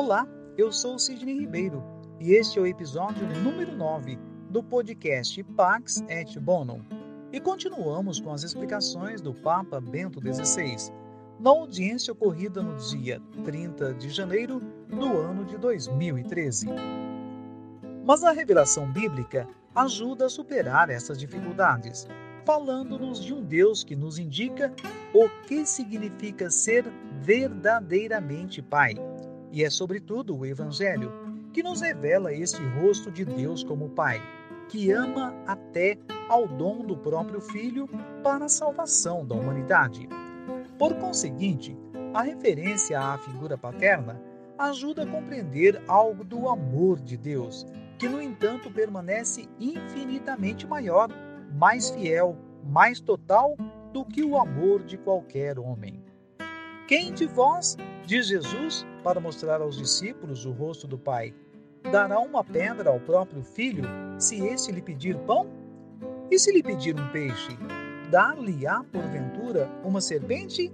Olá, eu sou Sidney Ribeiro e este é o episódio número 9 do podcast Pax et Bonum. E continuamos com as explicações do Papa Bento XVI, na audiência ocorrida no dia 30 de janeiro do ano de 2013. Mas a revelação bíblica ajuda a superar essas dificuldades, falando-nos de um Deus que nos indica o que significa ser verdadeiramente Pai. E é sobretudo o Evangelho que nos revela este rosto de Deus como Pai, que ama até ao dom do próprio Filho para a salvação da humanidade. Por conseguinte, a referência à figura paterna ajuda a compreender algo do amor de Deus, que, no entanto, permanece infinitamente maior mais fiel, mais total do que o amor de qualquer homem. Quem de vós, diz Jesus, para mostrar aos discípulos o rosto do Pai, dará uma pedra ao próprio filho, se este lhe pedir pão? E se lhe pedir um peixe, dar-lhe-á porventura uma serpente?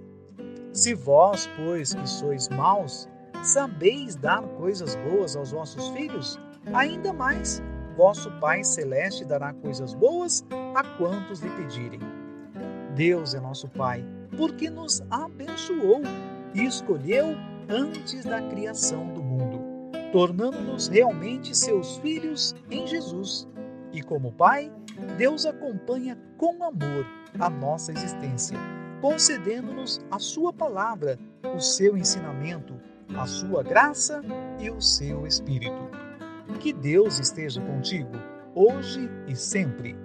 Se vós, pois, que sois maus, sabeis dar coisas boas aos vossos filhos, ainda mais vosso Pai Celeste dará coisas boas a quantos lhe pedirem. Deus é nosso Pai, porque nos abençoou e escolheu antes da criação do mundo, tornando-nos realmente seus filhos em Jesus. E como Pai, Deus acompanha com amor a nossa existência, concedendo-nos a Sua palavra, o seu ensinamento, a Sua graça e o seu Espírito. Que Deus esteja contigo, hoje e sempre.